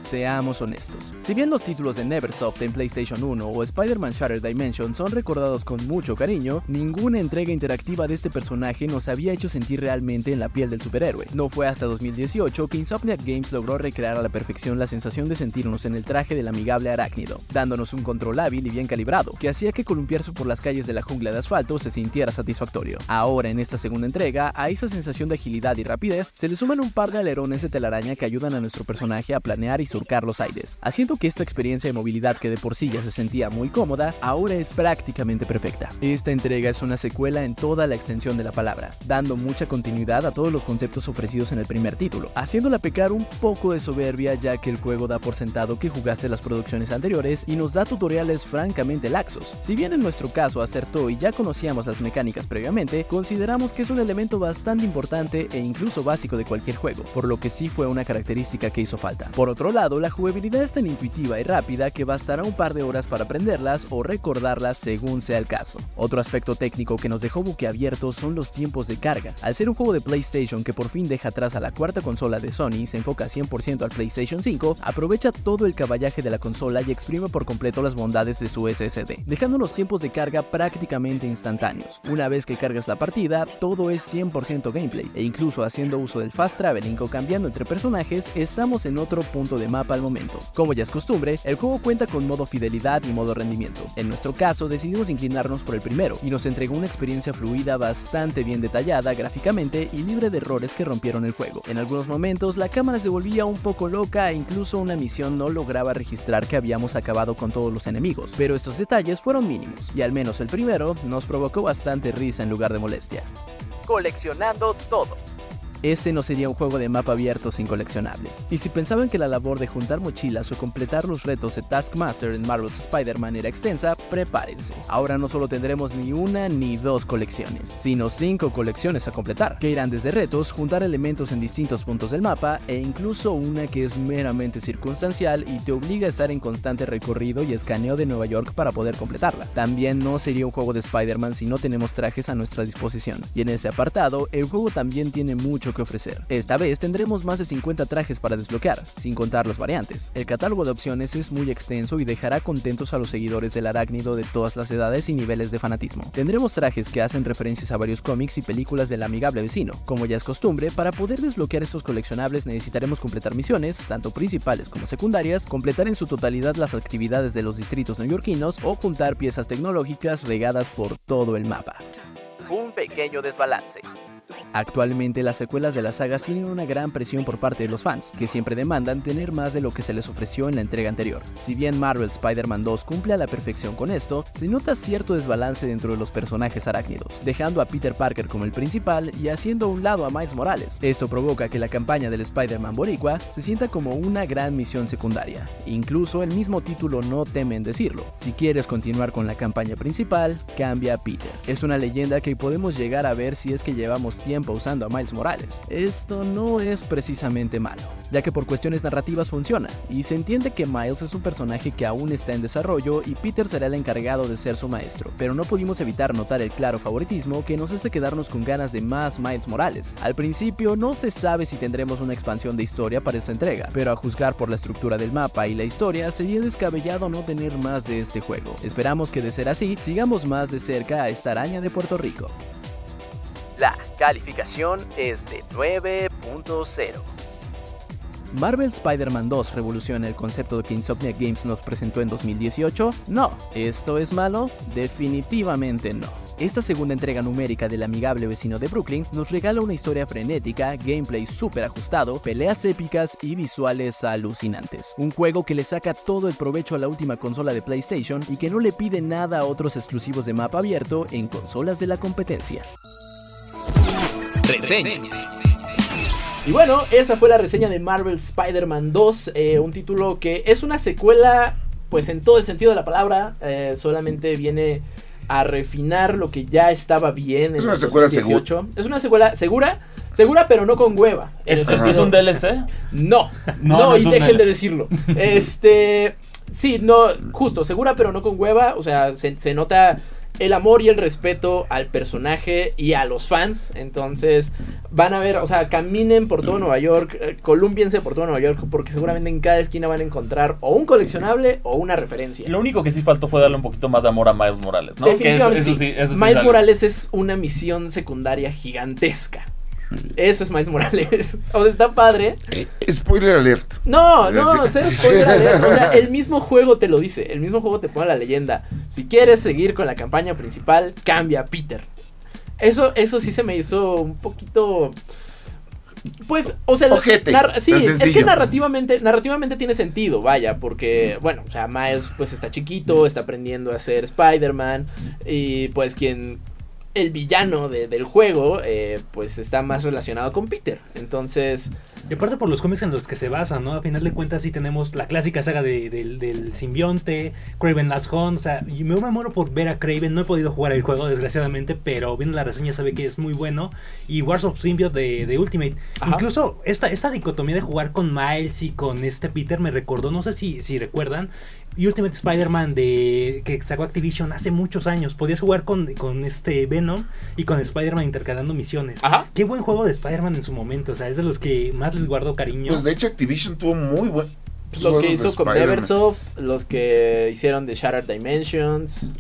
Seamos honestos. Si bien los títulos de Neversoft en PlayStation 1 o Spider-Man Shattered Dimension son recordados con mucho cariño, ninguna entrega interactiva de este personaje nos había hecho sentir realmente en la piel del superhéroe. No fue hasta 2018 que Insomniac Games logró recrear a la perfección la sensación de sentirnos en el traje del amigable arácnido, dándonos un control hábil y bien calibrado, que hacía que columpiarse por las calles de la jungla de asfalto se sintiera satisfactorio. Ahora, en esta segunda entrega, a esa sensación de agilidad y rapidez se le suman un par de alerones de telaraña que ayudan a nuestro personaje a planear y surcar los aires, haciendo que esta experiencia de movilidad que de por sí ya se sentía muy cómoda, ahora es prácticamente perfecta. Esta entrega es una secuela en toda la extensión de la palabra, dando mucha continuidad a todos los conceptos ofrecidos en el primer título, haciéndola pecar un poco de soberbia ya que el juego da por sentado que jugaste las producciones anteriores y nos da tutoriales francamente laxos. Si bien en nuestro caso acertó y ya conocíamos las mecánicas previamente, consideramos que es un elemento bastante importante e incluso básico de cualquier juego, por lo que sí fue una característica que hizo falta. Por otro lado, la jugabilidad es tan intuitiva y rápida que bastará un par de horas para aprenderlas o recordarlas según sea el caso. Otro aspecto técnico que nos dejó buqueabiertos son los tiempos de carga. Al ser un juego de PlayStation que por fin deja atrás a la cuarta consola de Sony y se enfoca 100% al PlayStation 5, aprovecha todo el caballaje de la consola y exprime por completo las bondades de su SSD, dejando los tiempos de carga prácticamente instantáneos. Una vez que cargas la partida, todo es 100% gameplay, e incluso haciendo uso del fast traveling o cambiando entre personajes, estamos en otro punto de mapa al momento. Como ya es costumbre, el juego cuenta con modo fidelidad y modo rendimiento. En nuestro caso decidimos inclinarnos por el primero y nos entregó una experiencia fluida bastante bien detallada gráficamente y libre de errores que rompieron el juego. En algunos momentos la cámara se volvía un poco loca e incluso una misión no lograba registrar que habíamos acabado con todos los enemigos, pero estos detalles fueron mínimos y al menos el primero nos provocó bastante risa en lugar de molestia. Coleccionando todo. Este no sería un juego de mapa abierto sin coleccionables. Y si pensaban que la labor de juntar mochilas o completar los retos de Taskmaster en Marvel's Spider-Man era extensa, prepárense. Ahora no solo tendremos ni una ni dos colecciones, sino cinco colecciones a completar, que irán desde retos, juntar elementos en distintos puntos del mapa, e incluso una que es meramente circunstancial y te obliga a estar en constante recorrido y escaneo de Nueva York para poder completarla. También no sería un juego de Spider-Man si no tenemos trajes a nuestra disposición. Y en ese apartado, el juego también tiene mucho que ofrecer. Esta vez tendremos más de 50 trajes para desbloquear, sin contar las variantes. El catálogo de opciones es muy extenso y dejará contentos a los seguidores del arácnido de todas las edades y niveles de fanatismo. Tendremos trajes que hacen referencias a varios cómics y películas del amigable vecino. Como ya es costumbre, para poder desbloquear estos coleccionables necesitaremos completar misiones, tanto principales como secundarias, completar en su totalidad las actividades de los distritos neoyorquinos o juntar piezas tecnológicas regadas por todo el mapa. Un pequeño desbalance. Actualmente las secuelas de la saga tienen una gran presión por parte de los fans, que siempre demandan tener más de lo que se les ofreció en la entrega anterior. Si bien Marvel Spider-Man 2 cumple a la perfección con esto, se nota cierto desbalance dentro de los personajes arácnidos, dejando a Peter Parker como el principal y haciendo a un lado a Miles Morales. Esto provoca que la campaña del Spider-Man boricua se sienta como una gran misión secundaria. Incluso el mismo título no teme en decirlo. Si quieres continuar con la campaña principal, cambia a Peter. Es una leyenda que podemos llegar a ver si es que llevamos tiempo usando a Miles Morales. Esto no es precisamente malo, ya que por cuestiones narrativas funciona, y se entiende que Miles es un personaje que aún está en desarrollo y Peter será el encargado de ser su maestro, pero no pudimos evitar notar el claro favoritismo que nos hace quedarnos con ganas de más Miles Morales. Al principio no se sabe si tendremos una expansión de historia para esta entrega, pero a juzgar por la estructura del mapa y la historia sería descabellado no tener más de este juego. Esperamos que de ser así, sigamos más de cerca a esta araña de Puerto Rico. La calificación es de 9.0. ¿Marvel Spider-Man 2 revoluciona el concepto que Insomniac Games nos presentó en 2018? No. ¿Esto es malo? Definitivamente no. Esta segunda entrega numérica del amigable vecino de Brooklyn nos regala una historia frenética, gameplay súper ajustado, peleas épicas y visuales alucinantes. Un juego que le saca todo el provecho a la última consola de PlayStation y que no le pide nada a otros exclusivos de mapa abierto en consolas de la competencia. Reseñas. Y bueno, esa fue la reseña de Marvel Spider-Man 2, eh, un título que es una secuela, pues en todo el sentido de la palabra, eh, solamente viene a refinar lo que ya estaba bien. Es en una el secuela 2018. Es una secuela segura, segura pero no con hueva. ¿Es, es un DLC? No, No, no, no es y dejen DLC. de decirlo. Este, sí, no, justo, segura pero no con hueva, o sea, se, se nota el amor y el respeto al personaje y a los fans. Entonces, van a ver, o sea, caminen por todo Nueva York, eh, columpiense por todo Nueva York, porque seguramente en cada esquina van a encontrar o un coleccionable o una referencia. Lo único que sí faltó fue darle un poquito más de amor a Miles Morales, ¿no? Que eso- Definitivamente eso sí. sí, eso sí Miles Morales es una misión secundaria gigantesca. Eso es Miles Morales. O sea, está padre. Spoiler alert. No, no, cero spoiler alert. O sea, el mismo juego te lo dice. El mismo juego te pone la leyenda. Si quieres seguir con la campaña principal, cambia a Peter. Eso, eso sí se me hizo un poquito. Pues, o sea, Ojete, sí, es que narrativamente, narrativamente tiene sentido, vaya, porque, bueno, o sea, Miles pues está chiquito, está aprendiendo a ser Spider-Man, y pues quien, el villano de- del juego, eh, pues está más relacionado con Peter. Entonces, Y aparte por los cómics en los que se basan, ¿no? A final de cuentas sí tenemos la clásica saga de- del, del simbionte, Craven Last Hunt, o sea, me, me muero por ver a Craven, no he podido jugar el juego desgraciadamente, pero viendo la reseña sabe que es muy bueno, y Wars of Symbiote de, de Ultimate. Ajá. Incluso esta, esta dicotomía de jugar con Miles y con este Peter me recordó, no sé si, si recuerdan, Ultimate Spider-Man de que sacó Activision hace muchos años, podías jugar con, con este Venom y con Spider-Man intercalando misiones. ajá. Qué buen juego de Spider-Man en su momento, o sea, es de los que más les guardo cariño. Pues de hecho Activision tuvo muy buen. Pues los que hizo con. Neversoft, los que hicieron de Shattered Dimensions.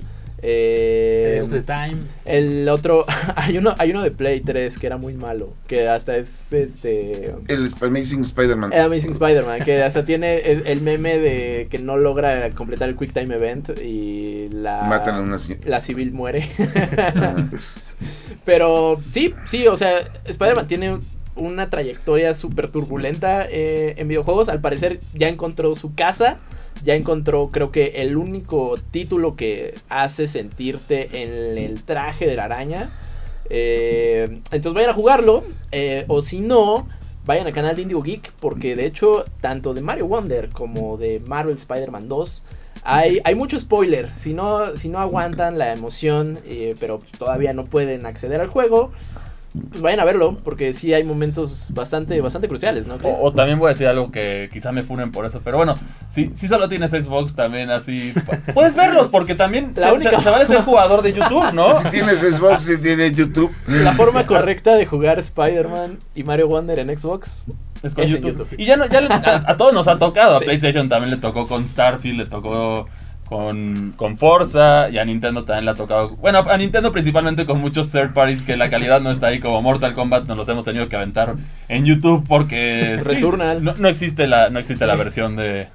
Eh, the Time. el otro, hay uno, hay uno de Play 3 que era muy malo, que hasta es este El Amazing Spider-Man. el Amazing Spider-Man, que hasta tiene el, el meme de que no logra completar el Quick Time Event y la Matan a una la civil muere. Ajá. Pero sí, sí, o sea, Spider-Man tiene una trayectoria súper turbulenta eh, en videojuegos. Al parecer ya encontró su casa. Ya encontró, creo que, el único título que hace sentirte en el traje de la araña. Eh, entonces vayan a jugarlo. eh, o si no, vayan al canal de Indigo Geek. Porque de hecho, tanto de Mario Wonder como de Marvel Spider-Man 2. Hay, hay mucho spoiler. Si no, si no aguantan la emoción, eh, pero todavía no pueden acceder al juego, vayan a verlo. Porque sí hay momentos bastante, bastante cruciales, ¿no? O, o también voy a decir algo que quizá me funen por eso, pero bueno, si, si solo tienes Xbox también así, pu- puedes verlos porque también La se, única- se- se vale ser jugador de YouTube, ¿no? Si tienes Xbox, si tienes YouTube. La forma correcta de jugar Spider-Man y Mario Wonder en Xbox Es con Es en YouTube. YouTube. Y ya, no, ya le- a, a todos nos ha tocado. A Sí. PlayStation también le tocó con Starfield, le tocó con, con Forza. Y a Nintendo también le ha tocado. Bueno, a Nintendo principalmente con muchos third parties que la calidad no está ahí. Como Mortal Kombat nos los hemos tenido que aventar en YouTube porque. sí, no, no existe la, no existe la versión de,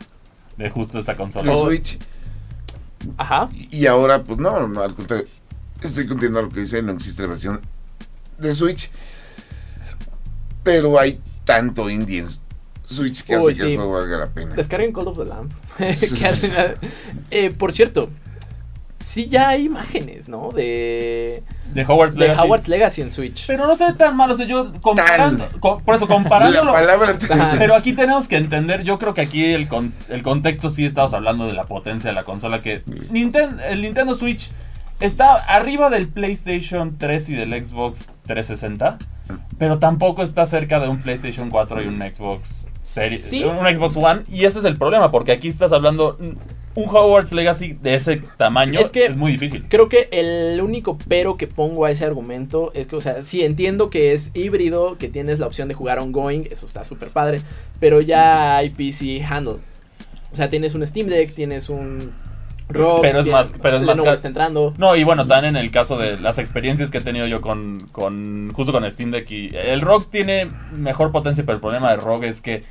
de justo esta consola. Oh. Switch. Ajá. Y ahora, pues no, no, al contrario. Estoy continuando lo que dice, no existe la versión de Switch. Pero hay tanto indie en Switch que Uy, hace que el juego valga la pena. Descarguen Call of the Lamb. Que eh, por cierto, sí ya hay imágenes, ¿no? De, De Hogwarts de Legacy. Howard's Legacy en Switch. Pero no se ve tan malo. O sea, yo comparando. co- por eso, comparándolo. La palabra Ajá. Pero aquí tenemos que entender, yo creo que aquí el, con- el contexto sí estamos hablando de la potencia de la consola, que Ninten- el Nintendo Switch está arriba del PlayStation 3 y del Xbox 360, pero tampoco está cerca de un PlayStation 4 y un Xbox Series, Sí. un Xbox One, y ese es el problema, porque aquí estás hablando un Hogwarts Legacy de ese tamaño Es que- es muy difícil. Creo que el único pero que pongo a ese argumento es que, o sea, sí entiendo que es híbrido, que tienes la opción de jugar ongoing, eso está súper padre, pero ya hay PC handle. O sea, tienes un Steam Deck, tienes un Rock, Pero es más- pero es más está entrando. No, y bueno, también en el caso de las experiencias que he tenido yo con, con justo con Steam Deck y el ROG tiene mejor potencia, pero el problema de ROG es que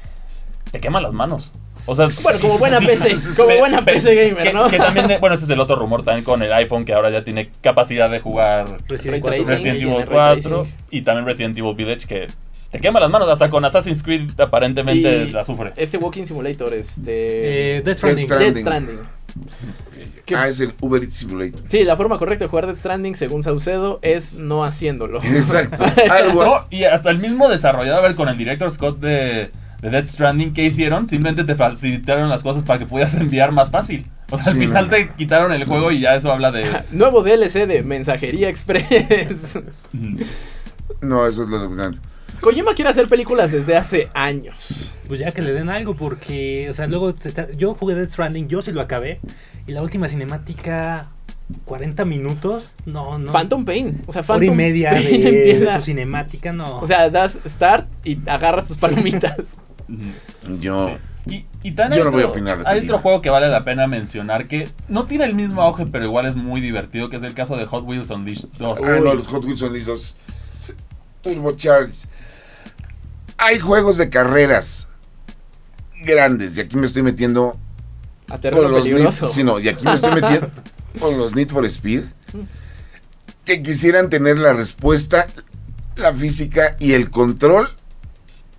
te quema las manos. O sea, Bueno, como buena PC, como buena PC gamer, que- ¿no? Que también, bueno, ese es el otro rumor también con el iPhone que ahora ya tiene capacidad de jugar Resident Evil 4. tracing. Resident y Evil tiene ray 4 tracing. y también Resident Evil Village que te quema las manos, hasta con Assassin's Creed aparentemente Y la sufre. Este Walking Simulator, este... Eh, Death Stranding. Death Dead Stranding. ¿Qué- Ah, es el Uber Eats Simulator. Sí, la forma correcta de jugar Death Stranding, según Saucedo, es no haciéndolo. Exacto. Algo. No, y hasta el mismo desarrollador, a ver, con el director Scott de, de Death Stranding, ¿qué hicieron? Simplemente te facilitaron las cosas para que pudieras enviar más fácil. O sea, al final no. te quitaron el juego y ya eso habla de... Nuevo DLC de Mensajería Express. No, eso es lo dominante. Kojima quiere hacer películas desde hace años. Pues ya que le den algo, porque, o sea, luego te está- yo jugué Death Stranding, yo sí lo acabé. Y la última cinemática 40 minutos, no, no. Phantom Pain. O sea, Hora Phantom y media Pain de, tu cinemática, no. O sea, das start y agarras tus palomitas. Ujú. Yo. Y, y Yo no voy a opinar de Hay película. otro juego que vale la pena mencionar que no tiene el mismo auge, pero igual es muy divertido, que es el caso de Hot Wheels Unleashed 2. Ah, no, los Hot Wheels Unleashed 2. Turbocharged. Hay juegos de carreras grandes. Y aquí me estoy metiendo A con los. Need, sí, no, y aquí me estoy metiendo con los Need for Speed. Que quisieran tener la respuesta, la física y el control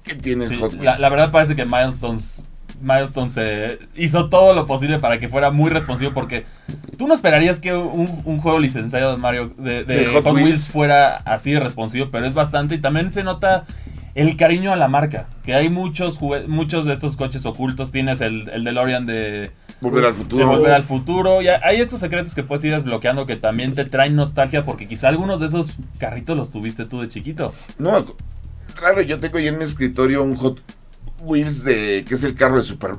que tiene Sí, Hot Wheels. la, la verdad parece que Milestones, Milestones eh, hizo todo lo posible para que fuera muy responsivo porque tú no esperarías que un, un juego licenciado de Mario de, de De Hot Hot, Wheels. Wheels. fuera así de responsivo, pero es bastante y también se nota el cariño a la marca, que hay muchos muchos de estos coches ocultos, tienes el, el DeLorean de, Volver al de futuro. Volver al Futuro, y hay estos secretos que puedes ir desbloqueando que también te traen nostalgia porque quizá algunos de esos carritos los tuviste tú de chiquito. No, claro, yo tengo ahí en mi escritorio un Hot Wheels de que es el carro de Super,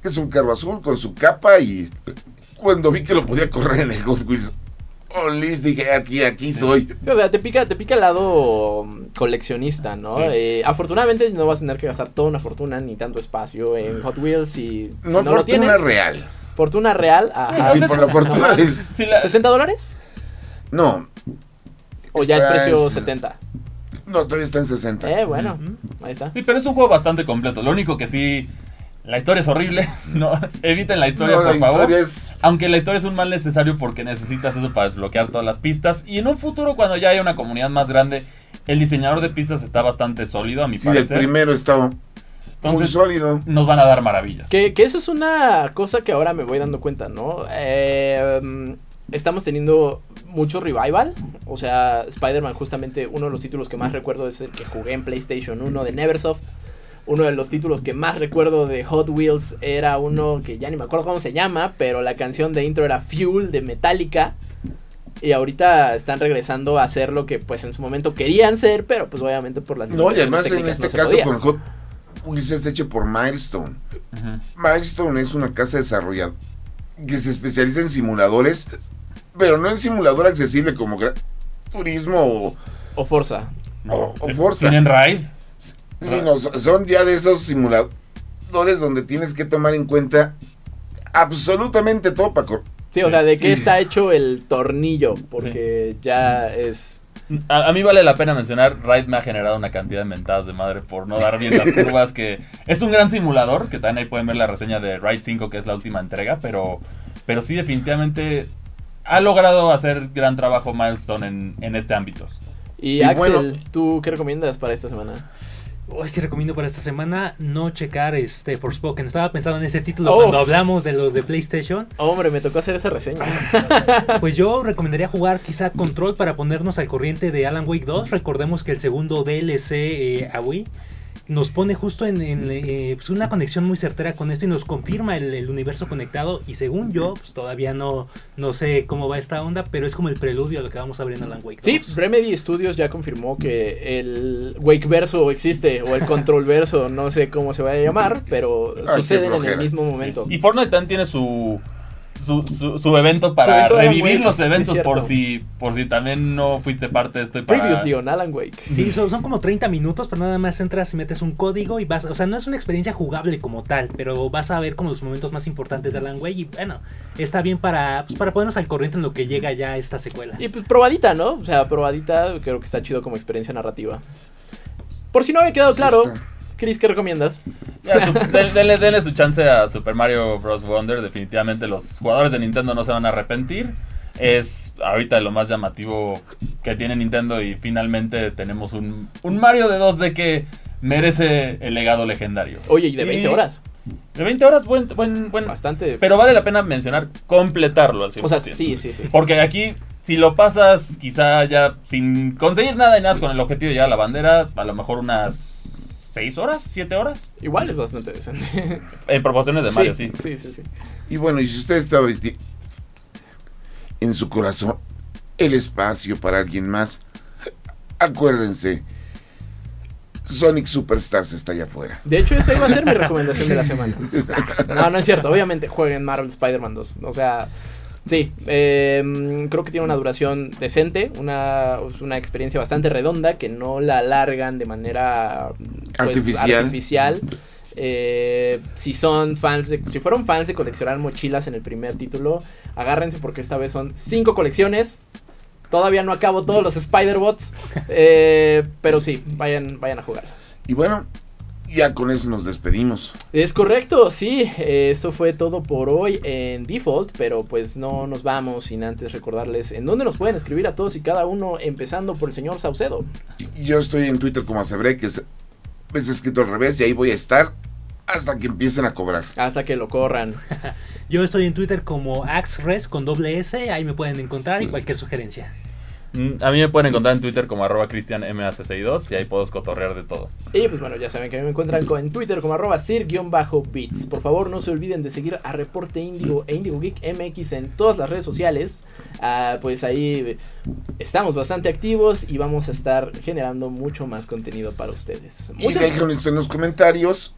que es un carro azul con su capa y cuando vi que lo podía correr en el Hot Wheels Unleashed dije aquí aquí soy. O sea, te pica, te pica el lado mm, coleccionista, ¿no? Sí. Eh, afortunadamente no vas a tener que gastar toda una fortuna ni tanto espacio en Hot Wheels y si No, no, lo fortuna tienes. real. Fortuna real, ajá. Sí, por la fortuna de- Sí, la- ¿60 dólares? No, ¿O ya es precio en- 70? no, todavía está en 60. Eh, bueno, ahí está. Sí, pero es un juego bastante completo. Lo único que sí, la historia es horrible. No, eviten la historia, no, por la favor. historia es Aunque la historia es un mal necesario porque necesitas eso para desbloquear todas las pistas. Y en un futuro, cuando ya haya una comunidad más grande, el diseñador de pistas está bastante sólido, a mi sí, el primero está muy Entonces, sólido. nos van a dar maravillas. Que, que eso es una cosa que ahora me voy dando cuenta, ¿no? Eh, estamos teniendo mucho revival. O sea, Spider-Man, justamente uno de los títulos que más recuerdo es el que jugué en PlayStation 1 de Neversoft. Uno de los títulos que más recuerdo de Hot Wheels era uno que ya ni me acuerdo cómo se llama, pero la canción de intro era Fuel de Metallica. Y ahorita están regresando a hacer lo que pues en su momento querían ser, pero pues obviamente por las No, y además en este no caso podía. con Hot Wheels está hecho por Milestone. Milestone es una casa desarrolladora que se especializa en simuladores, pero no en simulador accesible como Gran Turismo o, O Forza. o- o Forza. ¿Tienen raid? Sino so- son ya de esos simuladores donde tienes que tomar en cuenta absolutamente todo para cor- Sí, o sea, ¿de qué está hecho el tornillo? Porque ya es... A, a mí vale la pena mencionar, Raid me ha generado una cantidad de mentadas de madre por no dar bien las curvas, que es un gran simulador, que también ahí pueden ver la reseña de Raid 5, que es la última entrega, pero, pero sí definitivamente ha logrado hacer gran trabajo Milestone en, en este ámbito. Y, Y Axel, bueno- ¿tú qué recomiendas para esta semana? Uy, que recomiendo para esta semana no checar este Forspoken. Estaba pensando en ese título Oh. cuando hablamos de los de PlayStation. Hombre, me tocó hacer esa reseña. Pues yo recomendaría jugar quizá Control para ponernos al corriente de Alan Wake 2. Recordemos que el segundo DLC eh, a Wii nos pone justo en, en, eh, pues, una conexión muy certera con esto y nos confirma el, el universo conectado. Y según yo, pues todavía no, no sé cómo va esta onda, pero es como el preludio a lo que vamos a ver en Alan Wake 2. Sí, Remedy Studios ya confirmó que el Wake verso existe, o el Control verso, no sé cómo se va a llamar, pero qué suceden en el mismo momento. Y Fortnite también tiene su, su, su- su evento para Su evento revivir los sí, eventos por si por si también no fuiste parte de esto. Para... Previously on Alan Wake. Sí, son, son como 30 minutos, pero nada más entras y metes un código y vas, o sea, no es una experiencia jugable como tal, pero vas a ver como los momentos más importantes de Alan Wake y bueno, está bien para, pues, para ponernos al corriente en lo que llega ya esta secuela. Y pues probadita, ¿no? O sea, probadita, creo que está chido como experiencia narrativa. Por si no había quedado Sí, claro, está. Chris, ¿qué recomiendas? Ya, su- de- denle, denle su chance a Super Mario Bros. Wonder. Definitivamente los jugadores de Nintendo no se van a arrepentir. Es ahorita lo más llamativo que tiene Nintendo y finalmente tenemos un, un Mario de 2D que merece el legado legendario. Oye, y de 20 Y- horas. De 20 horas, buen, buen, buen. Bastante. Pero vale la pena mencionar completarlo al 100%. o sea, sí, sí, sí. Porque aquí, si lo pasas quizá ya sin conseguir nada y nada con el objetivo de llegar a la bandera, a lo mejor unas 6 horas, 7 horas. Igual es bastante decente. En proporciones de Mario, sí. Sí, sí, sí. Y bueno, y si usted está en su corazón el espacio para alguien más, acuérdense, Sonic Superstars está allá afuera. De hecho, esa iba a ser mi recomendación de la semana. No, no es cierto. Obviamente jueguen Marvel Spider-Man 2. O sea, Sí, eh, creo que tiene una duración decente, una, una experiencia bastante redonda que no la alargan de manera pues, Artificial. artificial. Eh, si son fans de, si fueron fans de coleccionar mochilas en el primer título, agárrense porque esta vez son cinco colecciones. Todavía no acabo todos los Spider-Bots, eh, pero sí, vayan, vayan a jugar. Y bueno, ya con eso nos despedimos. Es correcto, sí, eso fue todo por hoy en Default, pero pues no nos vamos sin antes recordarles en dónde nos pueden escribir a todos y cada uno, empezando por el señor Saucedo. Yo estoy en Twitter como Acebre, que es, es escrito al revés, y ahí voy a estar hasta que empiecen a cobrar. Hasta que lo corran. Yo estoy en Twitter como AxRes con doble S, ahí me pueden encontrar y cualquier sugerencia. Mm, A mí me pueden encontrar en Twitter como arroba cristianmac62 y ahí puedo escotorrear de todo. Y pues bueno, ya saben que a mí me encuentran en Twitter como arroba sir-bits. Por favor, no se olviden de seguir a Reporte Indigo e Indigo Geek MX en todas las redes sociales. Ah, pues ahí estamos bastante activos y vamos a estar generando mucho más contenido para ustedes. Y déjenos en los comentarios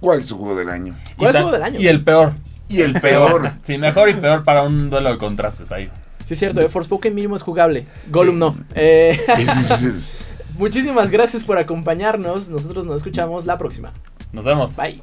cuál es su juego del año. ¿Cuál es el juego del año? Y el peor. Y el peor. Sí, mejor y peor para un duelo de contrastes ahí. Sí, es cierto, eh, Forspoken mínimo es jugable. Gollum no. Eh, muchísimas gracias por acompañarnos. Nosotros nos escuchamos la próxima. Nos vemos. Bye.